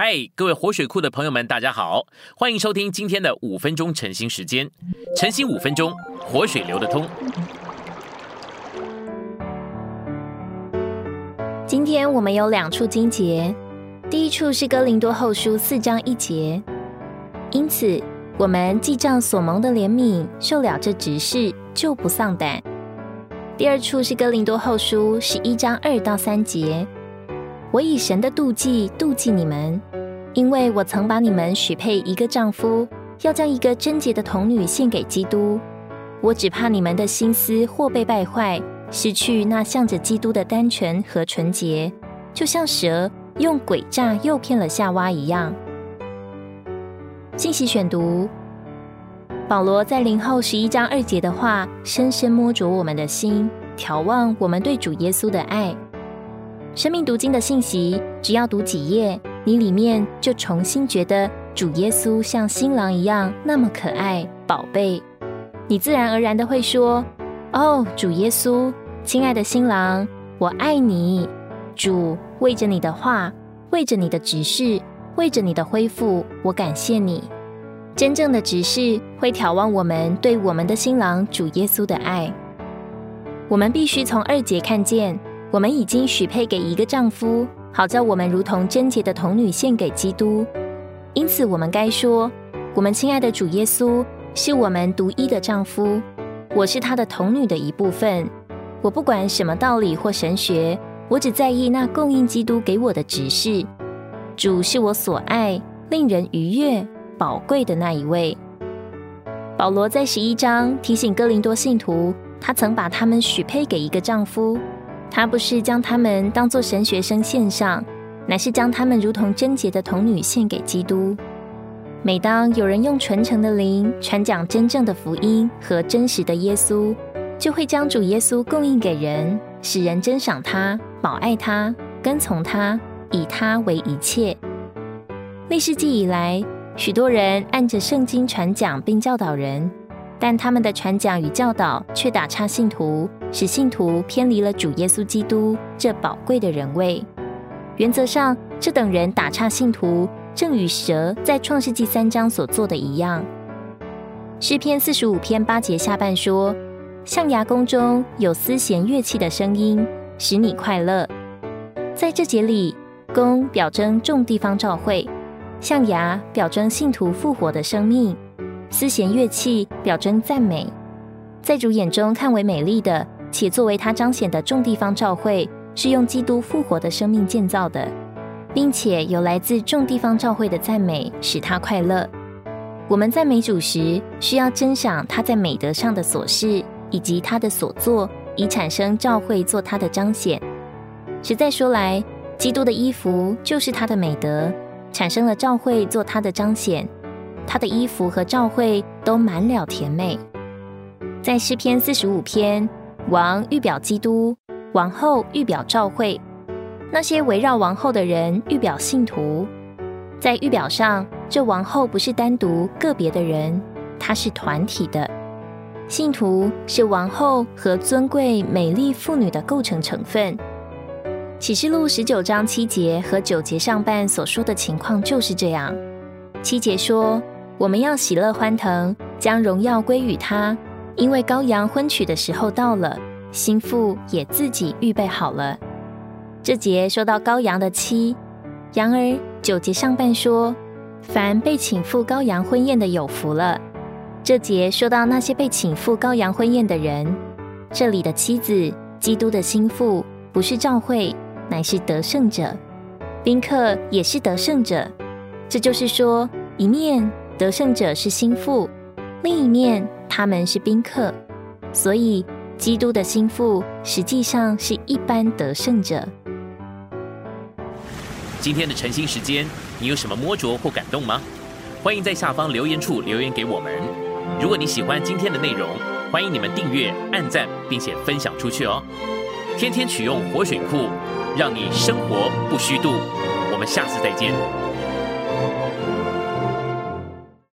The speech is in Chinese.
嗨，各位活水库的朋友们，大家好，欢迎收听今天的五分钟晨兴时间。晨兴五分钟，活水流得通。今天我们有两处经节，第一处是哥林多后书四章一节，因此我们记账所蒙的怜悯，受了这执事，就不丧胆。第二处是哥林多后书十一章二到三节，我以神的妒忌妒忌你们。因为我曾把你们许配一个丈夫，要将一个贞洁的童女献给基督。我只怕你们的心思或被败坏，失去那向着基督的单纯和纯洁，就像蛇用诡诈诱骗了夏娃一样。信息选读：保罗在零后十一章二节的话，深深摸着我们的心，眺望我们对主耶稣的爱。生命读经的信息，只要读几页。你里面就重新觉得主耶稣像新郎一样那么可爱宝贝，你自然而然的会说：“哦，主耶稣，亲爱的新郎，我爱你。主为着你的话，为着你的指示，为着你的恢复，我感谢你。真正的指示会眺望我们对我们的新郎主耶稣的爱。我们必须从二节看见，我们已经许配给一个丈夫。”好叫我们如同贞洁的童女献给基督，因此我们该说：我们亲爱的主耶稣是我们独一的丈夫，我是他的童女的一部分。我不管什么道理或神学，我只在意那供应基督给我的指示。主是我所爱、令人愉悦、宝贵的那一位。保罗在十一章提醒哥林多信徒，他曾把他们许配给一个丈夫。他不是将他们当作神学生献上，乃是将他们如同贞洁的童女献给基督。每当有人用纯诚的灵传讲真正的福音和真实的耶稣，就会将主耶稣供应给人，使人珍赏他、保爱他、跟从他，以他为一切。历世纪以来，许多人按着圣经传讲并教导人。但他们的传讲与教导却打岔信徒，使信徒偏离了主耶稣基督这宝贵的人位。原则上，这等人打岔信徒，正与蛇在创世纪三章所做的一样。诗篇四十五篇八节下半说：“象牙宫中有丝弦乐器的声音，使你快乐。”在这节里，宫表征众地方召会，象牙表征信徒复活的生命。丝弦乐器表征赞美，在主眼中看为美丽的，且作为他彰显的众地方召会，是用基督复活的生命建造的，并且有来自众地方召会的赞美，使他快乐。我们赞美主时，需要珍赏他在美德上的所事，以及他的所作，以产生召会做他的彰显。实在说来，基督的衣服就是他的美德，产生了召会做他的彰显。他的衣服和照会都满了甜美。在诗篇四十五篇，王预表基督，王后预表照会，那些围绕王后的人预表信徒。在预表上，这王后不是单独个别的人，她是团体的。信徒是王后和尊贵美丽妇女的构成成分。启示录十九章七节和九节上半所说的情况就是这样。七节说。我们要喜乐欢腾，将荣耀归于他，因为羔羊婚娶的时候到了，心腹也自己预备好了。这节说到羔羊的妻，羊儿九节上半说，凡被请赴羔羊婚宴的有福了。这节说到那些被请赴羔羊婚宴的人，这里的妻子，基督的心腹，不是召会，乃是得胜者，宾客也是得胜者。这就是说，一面。得胜者是心腹，另一面他们是宾客，所以基督的心腹实际上是一般得胜者。今天的晨兴时间，你有什么摸着或感动吗？欢迎在下方留言处留言给我们。如果你喜欢今天的内容，欢迎你们订阅、按赞，并且分享出去哦。天天取用活水库，让你生活不虚度。我们下次再见。